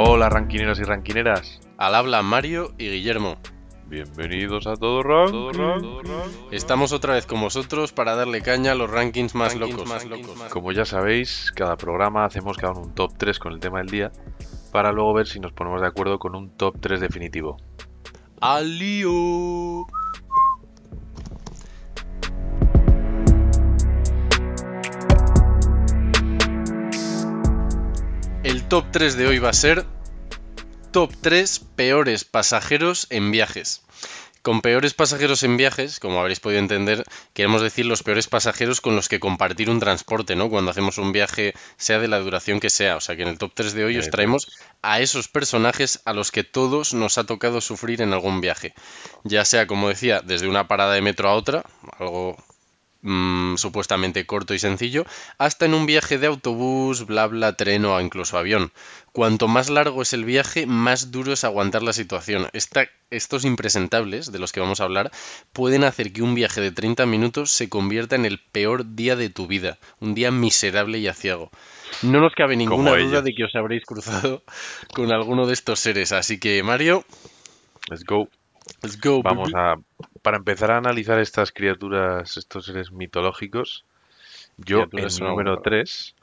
Hola ranquineros y ranquineras. Al habla Mario y Guillermo. Bienvenidos a Todo Ranking. Estamos otra vez con vosotros para darle caña a los rankings más locos. Como ya sabéis, cada programa hacemos cada uno un top 3 con el tema del día para luego ver si nos ponemos de acuerdo con un top 3 definitivo. ¡Al lío! Top 3 de hoy va a ser Top 3 peores pasajeros en viajes. Con peores pasajeros en viajes, como habréis podido entender, queremos decir los peores pasajeros con los que compartir un transporte, ¿no? Cuando hacemos un viaje, sea de la duración que sea. O sea que en el top 3 de hoy os traemos a esos personajes a los que todos nos ha tocado sufrir en algún viaje. Ya sea, como decía, desde una parada de metro a otra, algo mm, supuestamente corto y sencillo, hasta en un viaje de autobús, bla bla, tren o incluso avión. Cuanto más largo es el viaje, más duro es aguantar la situación. Esta- estos impresentables, de los que vamos a hablar, pueden hacer que un viaje de 30 minutos se convierta en el peor día de tu vida, un día miserable y aciago. No nos cabe ninguna duda de que os habréis cruzado con alguno de estos seres, así que Mario, Let's go. let's go. Vamos a. Para empezar a analizar estas criaturas, estos seres mitológicos, yo en número bueno. 3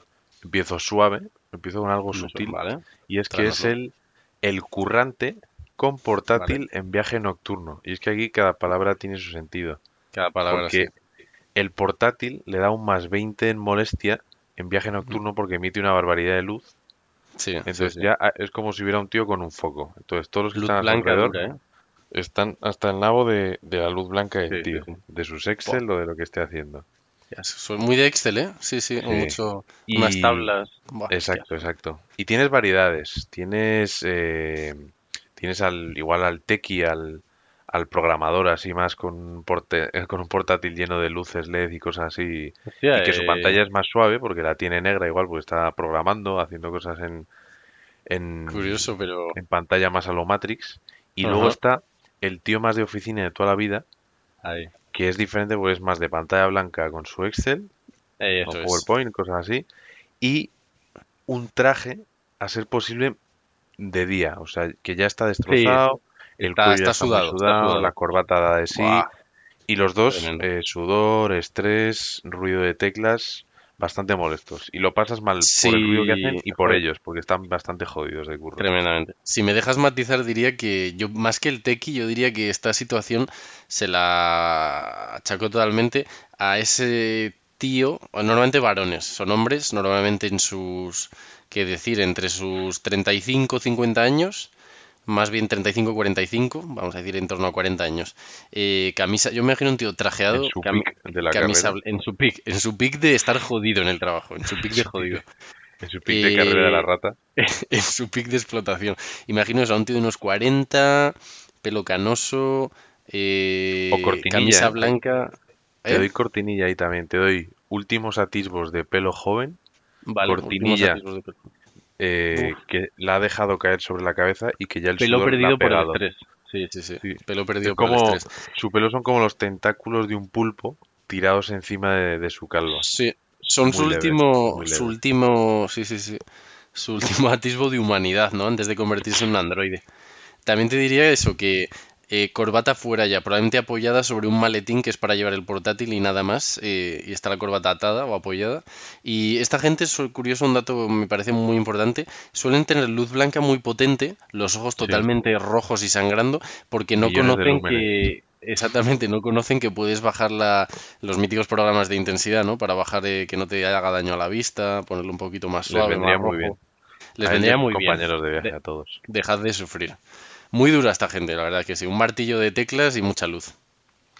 empiezo suave, empiezo con algo sutil, Vale. y es que es el, el currante con portátil en viaje nocturno. Y es que aquí cada palabra tiene su sentido. Cada palabra Porque el portátil le da un más 20 en molestia en viaje nocturno porque emite una barbaridad de luz. sí. Sí, Entonces sí, sí. ya ah, es como si hubiera un tío con un foco. Entonces todos los que Luz están blanca alrededor dura, ¿eh? Están hasta el nabo de, de la luz blanca del Sí, tío, sí. de sus Excel o de lo que esté haciendo. Ya, Soy muy de Excel, ¿eh? Sí, sí, Sí. mucho. Y- Unas tablas. Buah, Exacto, exacto. Y tienes variedades. Tienes, eh, tienes al, igual al tequi, al, al programador así más con un, porte- eh, con un portátil lleno de luces LED y cosas así. hostia, Y que su eh, pantalla es más suave porque la tiene negra igual porque está programando, haciendo cosas en, en, Curioso, pero. en pantalla más a lo Matrix. Y Ajá. luego está el tío más de oficina de toda la vida, Ahí. que es diferente porque es más de pantalla blanca con su Excel Eh, o es. PowerPoint, cosas así. Y un traje, a ser posible, de día. O sea, que ya está destrozado, el Está- cuello está ya está sudado, está sudado, sudado. la corbata da de sí. Buah, Y los dos, eh, sudor, estrés, ruido de teclas, bastante molestos. Y lo pasas mal por el ruido que hacen y por ellos, porque están bastante jodidos de curro. Tremendamente. Si me dejas matizar, diría que yo, más que el tequi, yo diría que esta situación se la achacó totalmente a ese tío, normalmente varones, son hombres, normalmente en sus, qué decir, entre sus 35, 50 años, más bien 35, 45, vamos a decir en torno a 40 años. Eh, camisa, yo me imagino un tío trajeado, En su cami- pick de la camisa, en su pick, en su pick de estar jodido en el trabajo, en su pick de jodido. En su pick de carrera de la Eh, rata. en su pick de explotación. Imaginaos a un tío de unos 40, pelo canoso, eh, O cortinilla, camisa blanca. Te doy cortinilla ahí también. Te doy últimos atisbos de pelo joven Vale, cortinilla. de pelo. Eh, que la ha dejado caer sobre la cabeza y que ya el Pelo sudor la perdido ha por el pegado. estrés. Sí, sí, sí. Sí. Pelo perdido Es por como, el estrés. su pelo son como los tentáculos de un pulpo tirados encima de, de su calva. Sí, son su leve, último, su último, sí, sí, sí, su último atisbo de humanidad, ¿no? Antes de convertirse en un androide. También te diría eso, que eh, corbata fuera ya, probablemente apoyada sobre un maletín que es para llevar el portátil y nada más, eh, y está la corbata atada o apoyada. Y esta gente, es curioso, un dato me parece muy importante, suelen tener luz blanca muy potente, los ojos totalmente rojos y sangrando, porque no Millones conocen que... Exactamente, no conocen que puedes bajar la, los míticos programas de intensidad, ¿no? Para bajar eh, que no te haga daño a la vista, ponerlo un poquito más Les suave, vendría más muy bien. Les A vendría muy bien. compañeros de viaje a todos. Dejad de sufrir. Muy dura esta gente, la verdad que sí. Un martillo de teclas y mucha luz.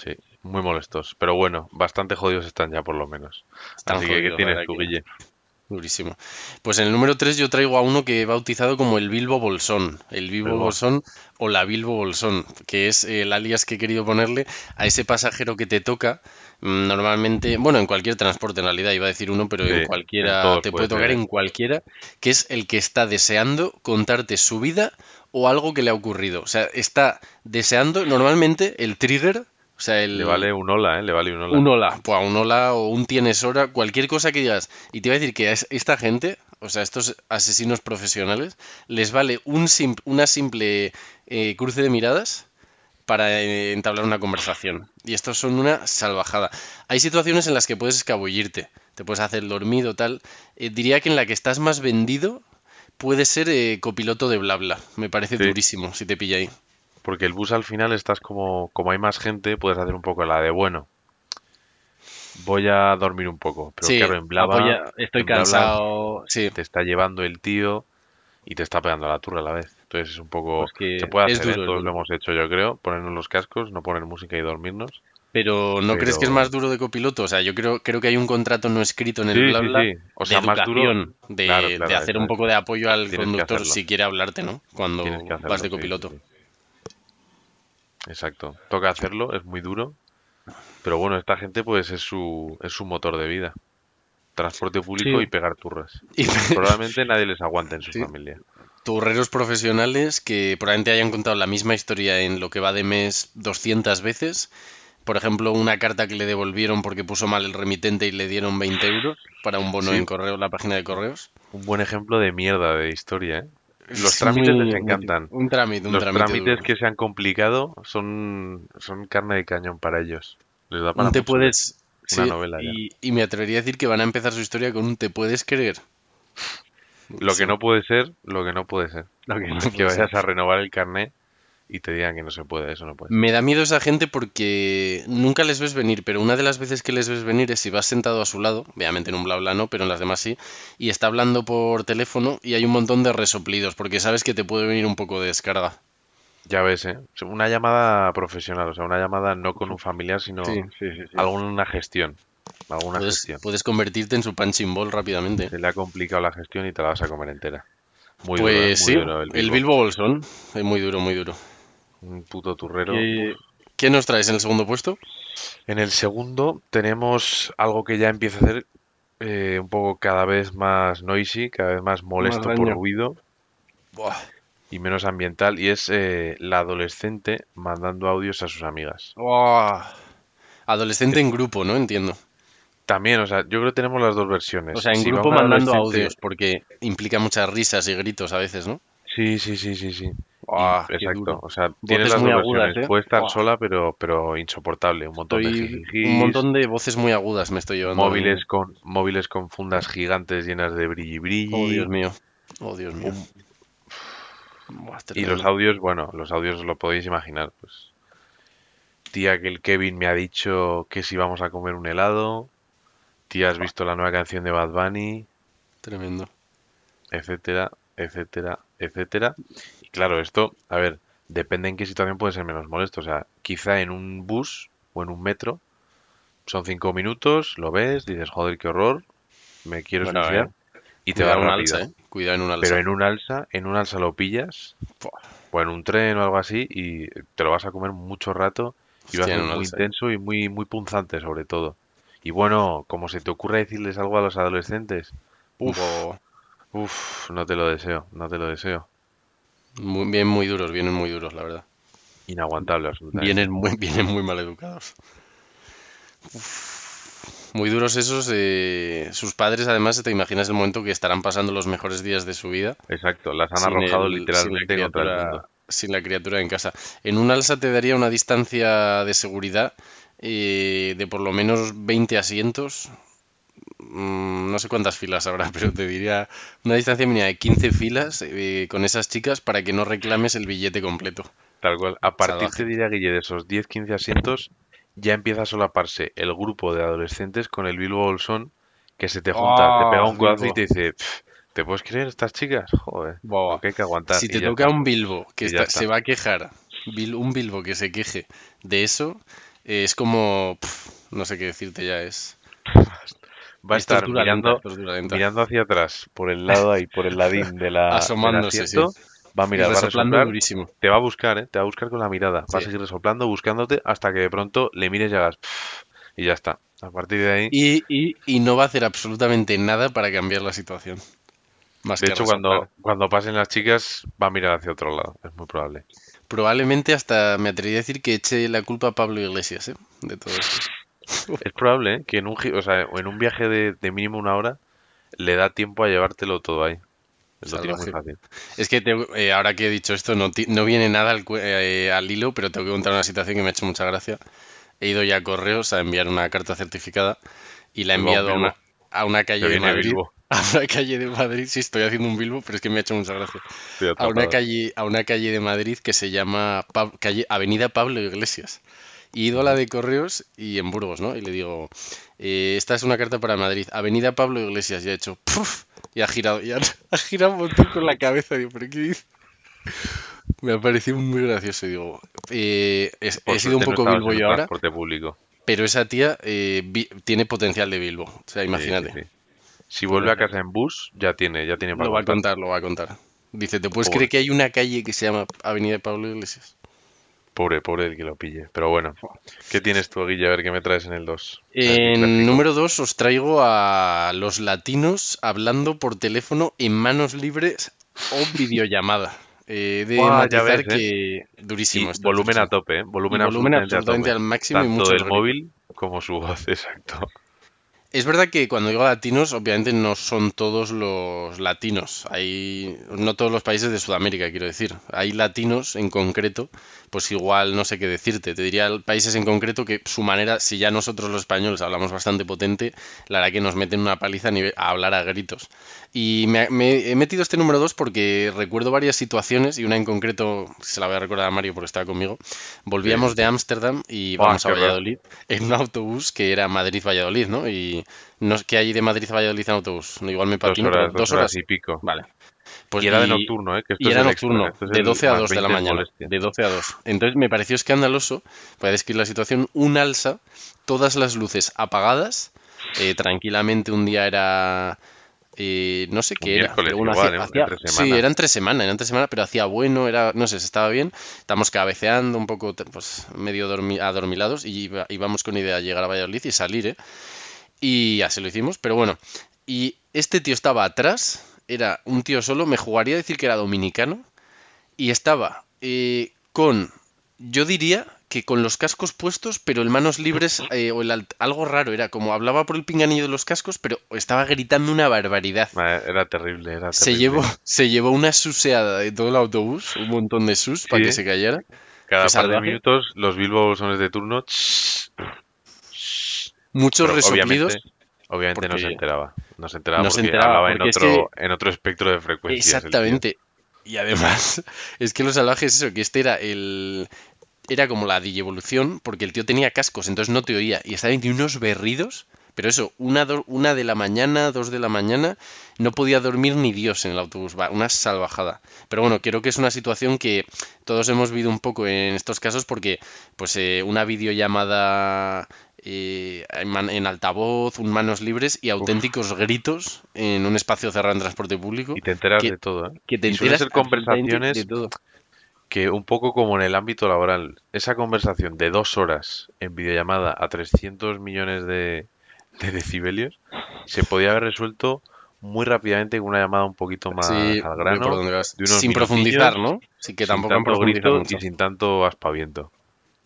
Sí, muy molestos. Pero bueno, bastante jodidos están ya por lo menos. Están Así que, ¿qué jodidos, tienes tú, que- Guille? Durísimo. Pues en el número 3 yo traigo a uno que he bautizado como el Bilbo Bolsón. El Bilbo. Bolsón o la Bilbo Bolsón, que es el alias que he querido ponerle a ese pasajero que te toca mm, normalmente, bueno, en cualquier transporte en realidad iba a decir uno, pero Sí, en cualquiera te puede puede tocar en cualquiera, que es el que está deseando contarte su vida o algo que le ha ocurrido. O sea, está deseando normalmente el trigger, o sea, el Le vale un hola, ¿eh? Le vale un hola. un hola, pues un hola o un tienes hora, cualquier cosa que digas. Y te iba a decir que es esta gente, o sea, estos asesinos profesionales, les vale un sim- una simple eh, cruce de miradas para eh, entablar una conversación. Y estos son una salvajada. Hay situaciones en las que puedes escabullirte, te puedes hacer el dormido, tal. Eh, diría que en la que estás más vendido puede ser eh, copiloto de Blabla. Me parece Sí. durísimo si te pilla ahí. Porque el bus al final estás como, como hay más gente, puedes hacer un poco la de bueno. Voy a dormir un poco. Pero Sí, claro, en Blabla, apoya- estoy en Blabla cansado. Sí, te está llevando el tío y te está pegando la turra a la vez. Entonces es un poco... Pues que se puede es hacer, ¿eh? duro, todos lo hemos hecho yo creo, ponernos los cascos, no poner música y dormirnos. Pero ¿no crees que es más duro de copiloto? O sea, yo creo, creo que hay un contrato no escrito en el Sí, sí, Blabla sí. O sea, de más duro... de, Claro, claro, de hacer un poco de apoyo al Tienes conductor si quiere hablarte, ¿no? Cuando hacerlo, vas de sí, sí, copiloto. sí. Exacto. Toca hacerlo, es muy duro. Pero bueno, esta gente pues es su, es su motor de vida. Transporte público Sí. y pegar turras. Y Probablemente nadie les aguante en su Sí. familia. turreros profesionales que probablemente hayan contado la misma historia en lo que va de mes 200 veces. Por ejemplo, una carta que le devolvieron porque puso mal el remitente y le dieron 20 euros para un bono Sí. en correo, la página de correos. Un buen ejemplo de mierda de historia, ¿eh? Los Es trámites les encantan. Un trámite, un Los trámite trámites duro. que se han complicado son, son carne de cañón para ellos. Les da para Un te puedes. Una sí, novela y, y me atrevería a decir que van a empezar su historia con un te puedes creer. Lo que no puede ser, lo que no puede ser. lo que no Que puede ser. vayas a renovar el carnet y te digan que no se puede, eso no puede. Me da miedo esa gente porque nunca les ves venir, pero una de las veces que les ves venir es si vas sentado a su lado, obviamente en un bla bla no, pero en las demás sí, y está hablando por teléfono y hay un montón de resoplidos, porque sabes que te puede venir un poco de descarga. Ya ves, ¿eh? Una llamada profesional, o sea, una llamada no con un familiar, sino sí, sí. alguna gestión. Alguna Puedes, gestión. puedes convertirte en su punching ball rápidamente. Se le ha complicado la gestión y te la vas a comer entera. Muy duro, ¿eh? Pues Muy sí, duro el Bilbo. Bilbo Bolsón es muy duro, muy duro. Un puto turrero. ¿Qué, qué nos traes en el segundo puesto? En el segundo tenemos algo que ya empieza a hacer eh, un poco cada vez más noisy, cada vez más molesto por ruido Buah. y menos ambiental, y es eh, la adolescente mandando audios a sus amigas. Buah. Adolescente en grupo, ¿no? Entiendo. También, o sea, yo creo que tenemos las dos versiones. O sea, en Si grupo mandando adolescente- audios, porque implica muchas risas y gritos a veces, ¿no? Sí, sí, sí, sí, sí. Exacto. O sea, tienes las muy dos agudas, versiones. ¿eh? Puede estar sola, pero, pero insoportable. Un montón de Estoy- jijijis, un montón de voces muy agudas me estoy llevando. móviles con móviles con fundas gigantes llenas de brilli brilli. Oh, Dios mío. Oh, Dios mío. Buah, Y los audios, bueno, los audios os lo podéis imaginar. Pues, tía, que el Kevin me ha dicho que si vamos a comer un helado. Tía, has visto la nueva canción de Bad Bunny, Tremendo. etcétera, etcétera, etcétera. Y claro, esto, a ver, depende en qué situación puede ser menos molesto. O sea, quizá en un bus o en un metro son cinco minutos, lo ves, dices, joder, qué horror, me quiero Bueno, suicidar. eh, Y te en un alza, ¿eh? Cuidado en un alza. Pero en un alza, en un alza lo pillas, o en un tren o algo así, y te lo vas a comer mucho rato y va a ser muy alza, intenso y muy, muy punzante sobre todo. Y bueno, como se te ocurra decirles algo a los adolescentes, Uf, uff, no te lo deseo, no te lo deseo. muy, bien, muy duros, vienen muy duros, la verdad. Inaguantable, absolutamente. Vienen muy, vienen muy mal educados. Uf. Muy duros esos. eh, sus padres, además, te imaginas el momento que estarán pasando los mejores días de su vida. Exacto, las han arrojado el- literalmente sin la contra el criatura- sin la criatura en casa. En un alza te daría una distancia de seguridad eh, de por lo menos 20 asientos. Mm, no sé cuántas filas habrá, pero te diría una distancia mínima de 15 filas eh, con esas chicas para que no reclames el billete completo. Tal cual. A partir, te diría, Guille, de esos 10-15 asientos, ya empieza a solaparse el grupo de adolescentes con el Bilbo Bolsón que se te junta, te pega un Ah, codazo y te dice, "Pf, ¿te puedes creer estas chicas? Joder, lo que hay que aguantar. Si te toca está. un Bilbo que está- está. se va a quejar, un Bilbo que se queje de eso, eh, es como, no sé qué decirte ya, es, Va a es estar mirando, lenta, mirando hacia atrás, por el lado ahí, por el ladín de la, Asomándose, asiento, va a Y mirar, va a resoplar, durísimo. te va a buscar, ¿eh? Te va a buscar con la mirada. Va a seguir resoplando, buscándote, hasta que de pronto le mires y hagas, y ya está. A partir de ahí, Y, y- y no va a hacer absolutamente nada para cambiar la situación. Más de que hecho, cuando, cuando pasen las chicas, va a mirar hacia otro lado. Es muy probable. Probablemente hasta me atrevería a decir que eche la culpa a Pablo Iglesias, ¿eh? De todo esto. Es probable ¿eh? que en un, gi- o sea, en un viaje de, de mínimo una hora le da tiempo a llevártelo todo ahí. Lo tiene muy fácil. Es que te- eh, ahora que he dicho esto, no, ti- no viene nada al, cu- eh, al hilo, pero tengo que contar una situación que me ha hecho mucha gracia. He ido ya a correos a enviar una carta certificada y la he enviado a una, Bilbo. a una calle Te de viene Madrid. Bilbo. A una calle de Madrid, sí, estoy haciendo un bilbo, pero es que me ha hecho mucha gracia. Estoy A una atrapado. calle, a una calle de Madrid que se llama Pab- calle, Avenida Pablo Iglesias. Y he ido a la de correos y en Burgos, ¿no? Y le digo, eh, esta es una carta para Madrid, Avenida Pablo Iglesias. Y ha hecho, ¡puf! Y ha girado, y ha, ha girado un montón con la cabeza. Digo, ¿pero qué dice? Me ha parecido muy gracioso. Digo, eh, es- he sido un no poco estabas Bilbo yo ahora, público. pero esa tía eh, vi- tiene potencial de Bilbo. O sea, imagínate. sí, sí. Si vuelve a casa en bus, ya tiene, ya tiene para Lo va a contar. contar, lo va a contar. Dice, ¿te puedes Pobre. creer que hay una calle que se llama Avenida Pablo Iglesias? Pobre, pobre el que lo pille. Pero bueno, ¿qué tienes tú, Guille? A ver qué me traes en el 2. En número 2 os traigo a los latinos hablando por teléfono en manos libres o videollamada. Eh, de ya matizar ves, ¿eh? que durísimo. esto, volumen a tope, ¿eh? Volumen, Y volumen absolutamente, absolutamente a al tope. máximo y Tanto mucho el ruido. móvil como su voz, exacto. Es verdad que cuando digo latinos, obviamente no son todos los latinos. Hay, no todos los países de Sudamérica, quiero decir. Hay latinos en concreto, pues igual no sé qué decirte. Te diría países en concreto que su manera, si ya nosotros los españoles hablamos bastante potente, la verdad que nos meten una paliza a, hablar a gritos. Y me, me he metido este número 2 porque recuerdo varias situaciones y una en concreto, se la voy a recordar a Mario porque estaba conmigo. Volvíamos Sí. de Ámsterdam y vamos a. Valladolid en un autobús que era Madrid-Valladolid, ¿no? Y no ¿qué hay de Madrid a Valladolid en autobús? Igual me patino, horas, dos dos horas horas. y pico. Vale. Pues y era de nocturno, ¿eh? Que esto y es era extra, nocturno, es de el 12 a más 2 de la 20 es mañana. molestia. De 12 a 2. Entonces me pareció escandaloso, voy a describir la situación, un alza, todas las luces apagadas, eh, tranquilamente un día era... eh, no sé Un qué era, pero bueno, igual, hacía- ¿eh? hacía- Entre sí, semana. era entre semana, era entre semana, pero hacía bueno, era, no sé, se estaba bien, estamos cabeceando un poco, pues medio dormi- adormilados y iba- íbamos con idea de llegar a Valladolid y salir, ¿eh? Y así lo hicimos, pero bueno. Y este tío estaba atrás, era un tío solo, me jugaría a decir que era dominicano, y estaba eh, con, yo diría que con los cascos puestos, pero en manos libres, eh, o el algo raro, era como hablaba por el pinganillo de los cascos, pero estaba gritando una barbaridad. Madre, Era terrible, era Se terrible. llevó, se llevó una suseada de todo el autobús, un montón de sus para que se cayera. Cada par de minutos, los Bilbo sones de turno. Muchos resoplidos. obviamente, obviamente no se enteraba. No se enteraba No se porque enteraba, hablaba en porque otro, en otro espectro de frecuencias. Exactamente. Y además, es que lo salvaje es eso, que este era el... Era como la digievolución, porque el tío tenía cascos, entonces no te oía. Y estaba en unos berridos, pero eso, una, do- una de la mañana, dos de la mañana, no podía dormir ni Dios en el autobús. Va, una salvajada. Pero bueno, creo que es una situación que todos hemos vivido un poco en estos casos, porque pues eh, una videollamada eh, en, altavoz, un manos libres y auténticos gritos en un espacio cerrado en transporte público Y te enteras que- de todo, ¿eh? que te y enteras ser conversaciones de todo. Que un poco como en el ámbito laboral, esa conversación de dos horas en videollamada a 300 millones de, de decibelios se podía haber resuelto muy rápidamente con una llamada un poquito más Sí, al grano, de unos Sin profundizar, ¿no? Sí, que sin tampoco han tanto grito mucho. y sin tanto aspaviento.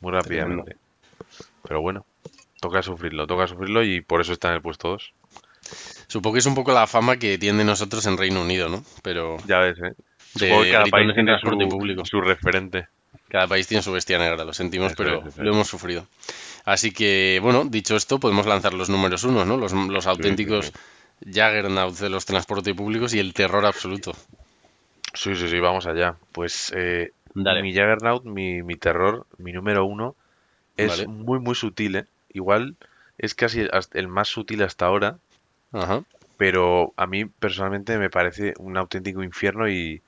Muy Tremendo. rápidamente. Pero bueno, toca sufrirlo, toca sufrirlo y por eso está en el puesto 2. Supongo que es un poco la fama que tiene nosotros en Reino Unido, ¿no? Pero Ya ves, ¿eh? De Supongo que cada país en tiene transporte su, público. su referente. Cada país tiene su bestia negra, lo sentimos, pero lo hemos sufrido. Así que, bueno, dicho esto, podemos lanzar los números uno, ¿no? Los, los auténticos sí. Jaggernauts de los transportes públicos y el terror absoluto. Sí, sí, sí, vamos allá. Pues eh, Dale. mi Juggernaut, mi, mi terror, mi número uno, es Vale. muy, muy sutil, ¿eh? Igual es casi el más sutil hasta ahora, Ajá. pero a mí personalmente me parece un auténtico infierno y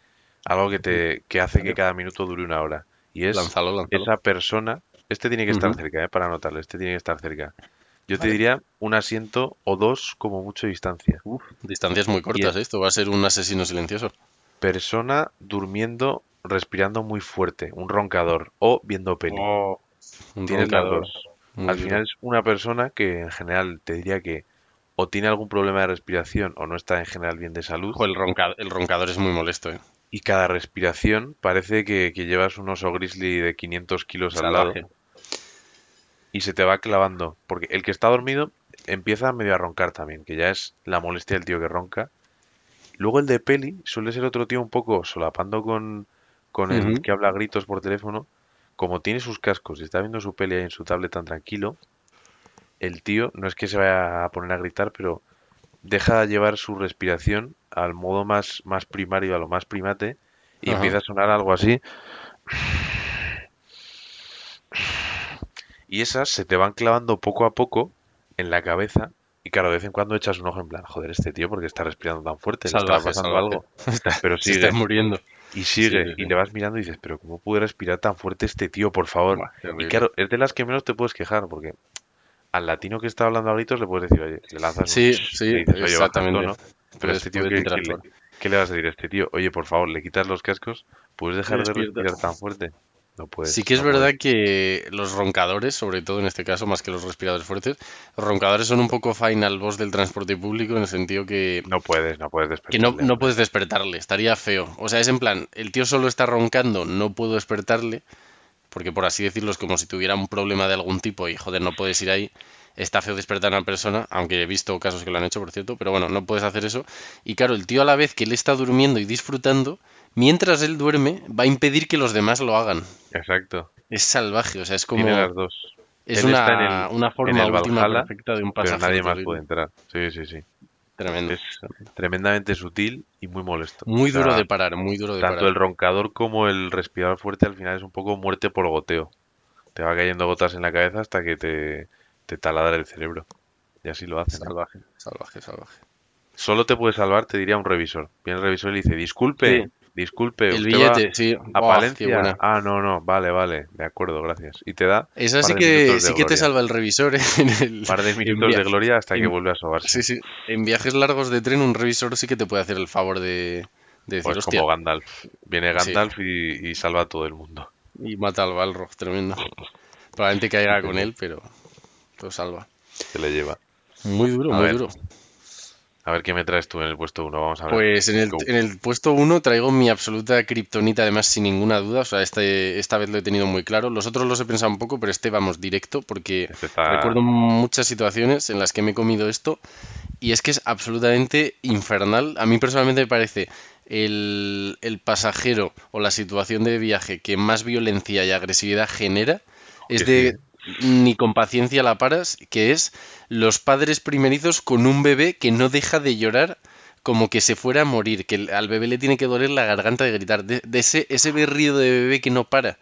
algo que te que hace que cada minuto dure una hora. Y es esa persona, este tiene que estar cerca, ¿eh? Para anotarlo, este tiene que estar cerca. Yo te diría un asiento o dos como mucho distancia. Uf, distancias muy cortas, ¿eh? Esto va a ser un asesino silencioso. Persona durmiendo, respirando muy fuerte, un roncador o viendo peli. Un Tienes las dos. Muy Al final es una persona que en general te diría que o tiene algún problema de respiración o no está en general bien de salud Ojo, el, ronca- el roncador es muy molesto, ¿eh? Y cada respiración parece que, que llevas un oso grizzly de 500 kilos al lado y se te va clavando porque el que está dormido empieza medio a roncar también, que ya es la molestia del tío que ronca. Luego el de peli suele ser otro tío un poco solapando con, con el que habla a gritos por teléfono. Como tiene sus cascos y está viendo su peli ahí en su tablet tan tranquilo, el tío no es que se vaya a poner a gritar, pero deja llevar su respiración al modo más, más primario, a lo más primate, y Ajá. empieza a sonar algo así. Y esas se te van clavando poco a poco en la cabeza. Y claro, de vez en cuando echas un ojo en plan, joder, este tío porque está respirando tan fuerte, le Salvaje, pasando salvaje. algo. Está- Pero se sigue, está muriendo. y sigue, Sí, sí, y le vas mirando y dices, pero ¿cómo puede respirar tan fuerte este tío, por favor? Y claro, es de las que menos te puedes quejar, porque al latino que está hablando a gritos le puedes decir, oye, le lanzas un Sí, "Shh", sí, dices, exactamente. tono. Pero este tío, ¿qué, le, qué le vas a decir a este tío? Oye, por favor, le quitas los cascos, ¿puedes dejar de respirar tan fuerte? No puedes. Sí que es no puedes. verdad que los roncadores, sobre todo en este caso, más que los respiradores fuertes, los roncadores son un poco final boss del transporte público en el sentido que, No puedes, no puedes que no, despertarle. no puedes despertarle, estaría feo. O sea, es en plan, el tío solo está roncando, no puedo despertarle, porque por así decirlo es como si tuviera un problema de algún tipo y joder, no puedes ir ahí. Está feo despertar a una persona, aunque he visto casos que lo han hecho, por cierto, pero bueno, no puedes hacer eso. Y claro, el tío a la vez que él está durmiendo y disfrutando, mientras él duerme, va a impedir que los demás lo hagan. Exacto. Es salvaje, o sea, es como... Tiene las dos. Es Él una, el- una forma última Valhalla, perfecta de un Pero pasajero nadie más terrible. puede entrar. Sí, sí, sí. Tremendo. Es tremendamente sutil y muy molesto. Muy O sea, duro de parar, muy duro de Tanto parar. el roncador como el respirador fuerte al final es un poco muerte por goteo. Te va cayendo gotas en la cabeza hasta que te, te taladra el cerebro. Y así lo hacen. ¿eh? Salvaje, salvaje, salvaje. Solo te puede salvar, te diría un revisor. Viene el revisor y le dice, disculpe, Sí. disculpe, El usted billete, va sí. a qué Palencia. Ah, no, no, vale, vale, de acuerdo, gracias. Y te da Esa par sí que, sí que te salva el revisor, ¿eh? En el- par de minutos de gloria hasta que vuelve a sobarse. Sí, sí. En viajes largos de tren, un revisor sí que te puede hacer el favor de, de decir, Pues hostia, como Gandalf. Viene Sí. Gandalf y, y salva a todo el mundo. y mata al Balrog, tremendo. Probablemente caiga con él, pero lo salva. Se le lleva. Muy duro, A muy ver, duro. A ver qué me traes tú en el puesto uno. Vamos a ver. Pues en el, en el puesto 1 traigo mi absoluta kriptonita, además sin ninguna duda. O sea, este, esta vez lo he tenido muy claro. Los otros los he pensado un poco, pero este vamos directo porque Este está- recuerdo muchas situaciones en las que me he comido esto y es que es absolutamente infernal. A mí personalmente me parece el, el pasajero o la situación de viaje que más violencia y agresividad genera es de ni con paciencia la paras, que es los padres primerizos con un bebé que no deja de llorar como que se fuera a morir, que al bebé le tiene que doler la garganta de gritar, de, de ese, ese berrido de bebé que no para,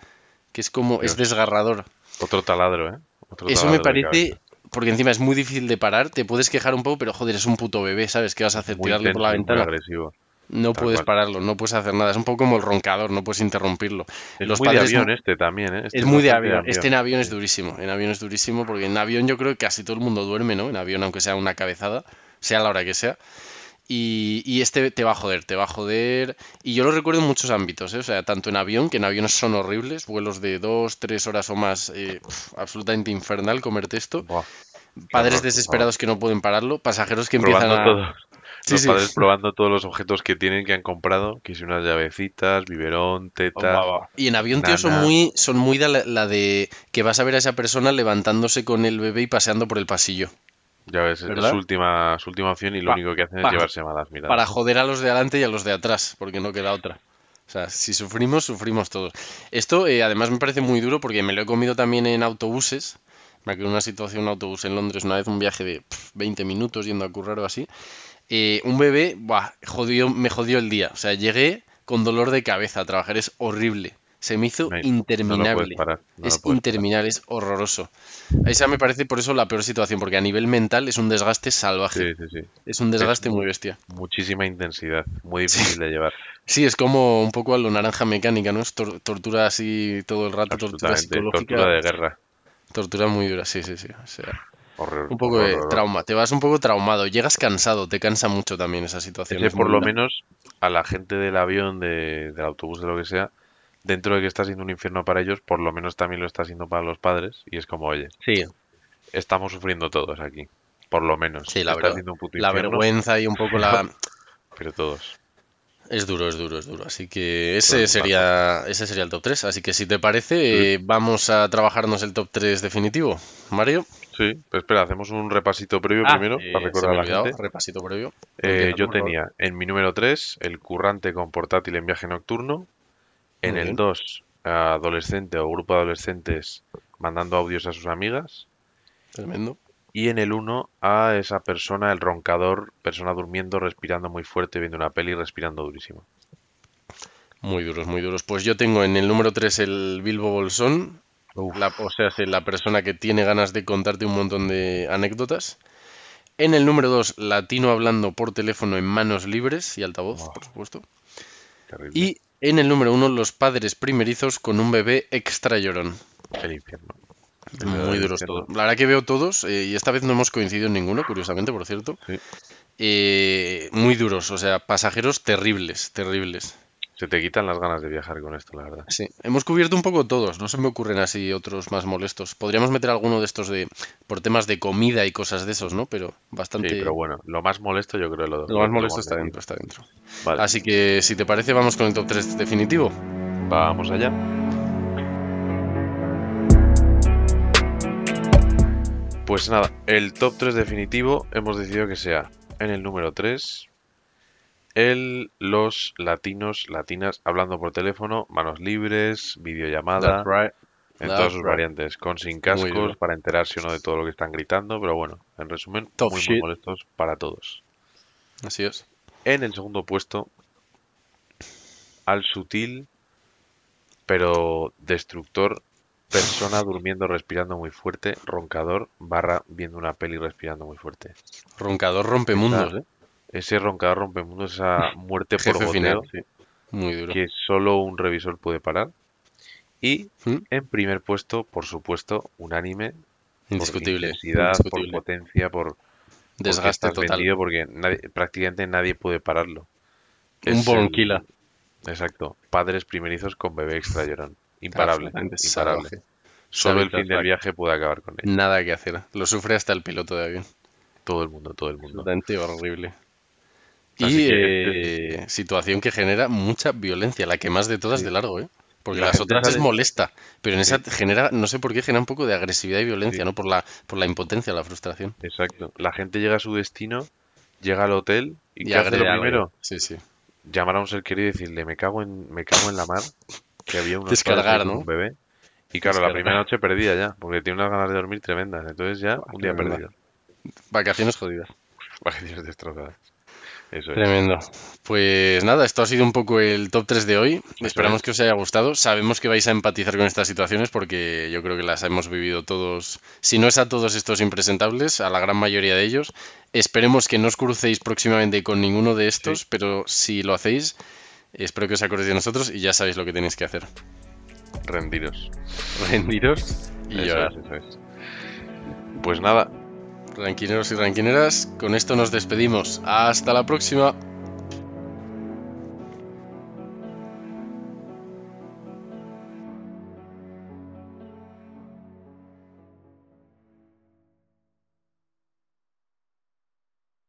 que es como, es desgarrador. Otro taladro, ¿eh? Otro Eso me taladro parece, porque encima es muy difícil de parar, te puedes quejar un poco, pero joder, es un puto bebé, ¿sabes? ¿Qué vas a hacer? Muy Tirarle por la y muy ventana. agresivo. No Tal puedes cual. pararlo, no puedes hacer nada. Es un poco como el roncador, no puedes interrumpirlo. Es Los muy padres de avión este también, ¿eh? Este es muy de avión. Este en avión es durísimo. En avión es durísimo porque en avión yo creo que casi todo el mundo duerme, ¿no? En avión, aunque sea una cabezada, sea la hora que sea. Y, y este te va a joder, te va a joder. Y yo lo recuerdo en muchos ámbitos, ¿eh? O sea, tanto en avión, que en aviones son horribles, vuelos de dos, tres horas o más, eh, absolutamente infernal comerte esto. Buah, Padres horror, desesperados que no pueden pararlo, pasajeros que empiezan a... todo. Sí, Los sí. padres probando todos los objetos que tienen, que han comprado, que si unas llavecitas, biberón, teta. Y en avión, tío, son muy, son muy de la, la de que vas a ver a esa persona levantándose con el bebé y paseando por el pasillo. Ya ves, es su última, su última opción y lo Pa- único que hacen es pa- llevarse malas miradas. para joder a los de adelante y a los de atrás, porque no queda otra. O sea, si sufrimos, sufrimos todos. Esto eh, además me parece muy duro porque me lo he comido también en autobuses. Me acuerdo una situación en un autobús en Londres, una vez un viaje de pf, 20 minutos yendo a currar o así. Eh, un bebé, buah, jodió, me jodió el día. O sea, llegué con dolor de cabeza a trabajar, es horrible. Se me hizo No interminable. parar. no es parar. interminable, es horroroso. Esa me parece por eso la peor situación, porque a nivel mental es un desgaste salvaje. Sí, sí, sí. Es un desgaste muy bestia. Muchísima intensidad. Muy difícil de llevar. Sí, es como un poco a lo naranja mecánica, ¿no? Es tor- tortura así todo el rato, tortura psicológica. Tortura de guerra. tortura muy dura, sí, sí, sí. O sea, Horror. un poco horror, de trauma. Te vas un poco traumado, llegas cansado, te cansa mucho también esa situación. Es por lo menos a la gente del avión, de- del autobús, de lo que sea, dentro de que está siendo un infierno para ellos, por lo menos también lo está siendo para los padres. Y es como, oye, Sí, estamos sufriendo todos aquí. Por lo menos. sí, la, verdad, siendo un puto la vergüenza y un poco la... pero todos. Es duro, es duro, es duro. Así que ese sería, ese sería el top 3. Así que si te parece, eh, vamos a trabajarnos el top 3 definitivo. Mario, Sí, pero espera, hacemos un repasito previo Ah, primero eh, para recordar a la olvidado, gente. repasito previo. Eh, yo por tenía en mi número 3 el currante con portátil en viaje nocturno. En Muy el bien. 2, adolescente o grupo de adolescentes mandando audios a sus amigas. Tremendo. Y en el 1 a esa persona, el roncador, persona durmiendo, respirando muy fuerte, viendo una peli y respirando durísimo. Muy duros, muy duros. Pues yo tengo en el número 3 el Bilbo Bolsón, la- o sea, es la persona que tiene ganas de contarte un montón de anécdotas. En el número 2, latino hablando por teléfono en manos libres y altavoz, Wow. por supuesto. Terrible. Y en el número 1, los padres primerizos con un bebé extra llorón. El infierno. El Muy duros todos. La verdad que veo todos, eh, y esta vez no hemos coincidido en ninguno, curiosamente, por cierto. Sí. Eh, muy duros, o sea, pasajeros terribles, terribles. Se te quitan las ganas de viajar con esto, la verdad. Sí, hemos cubierto un poco todos, no se me ocurren así otros más molestos. Podríamos meter alguno de estos de por temas de comida y cosas de esos, ¿no? Pero bastante. Sí, pero bueno, lo más molesto yo creo lo Lo más molesto está dentro, está dentro. Vale, Así que si te parece, vamos con el top 3 definitivo. vamos allá. Pues nada, el top 3 definitivo hemos decidido que sea en el número 3 el, los latinos, latinas hablando por teléfono, manos libres, videollamada, right. en that's todas sus right. variantes, con sin cascos para enterarse o no de todo lo que están gritando, pero bueno, en resumen, muy, muy molestos para todos. Así es. En el segundo puesto, al sutil pero destructor, persona durmiendo, respirando muy fuerte, roncador, barra viendo una peli respirando muy fuerte. Roncador rompe mundos, ¿eh? Ese roncador rompemundos, esa muerte por Jefe final, sí. Muy duro. que solo un revisor puede parar. Y ¿Mm? en primer puesto, por supuesto, unánime, por Indiscutible. intensidad, por potencia, por porque Desgaste estás total. porque nadie- prácticamente nadie puede pararlo. Un Es killer. Exacto. Padres primerizos con bebé extra llorón. Imparable. Imparable. Solo el fin del viaje puede acabar con él. Nada que hacer. Lo sufre hasta el piloto de avión. Todo el mundo, todo el mundo. Absolutamente horrible. Y que eh, situación que genera mucha violencia, la que más de todas Sí. de largo, ¿eh? Porque La las otras es molesta, pero en esa genera, no sé por qué, genera un poco de agresividad y violencia, Sí. ¿no? Por la, por la impotencia, la frustración. Exacto. La gente llega a su destino, llega al hotel y, ¿qué hace lo primero? Sí, sí. Llamar a un ser querido y decirle, me cago en, me cago en la mar, que había unos Descargar, ¿no? un bebé. Y claro, la primera noche perdida ya, porque tiene unas ganas de dormir tremendas. Entonces ya, un día perdido. Vacaciones jodidas. Vacaciones destrozadas. Eso es. Tremendo. Pues nada, esto ha sido un poco el top 3 de hoy. Esperamos es. que os haya gustado. Sabemos que vais a empatizar con estas situaciones porque yo creo que las hemos vivido todos. Si no es a todos estos impresentables, a la gran mayoría de ellos. Esperemos que no os crucéis próximamente con ninguno de estos, pero si lo hacéis, espero que os acordéis de nosotros y ya sabéis lo que tenéis que hacer. Rendiros. Rendiros y Eso llorar. es, eso es. Pues nada, Ranquineros y ranquineras, con esto nos despedimos. Hasta la próxima.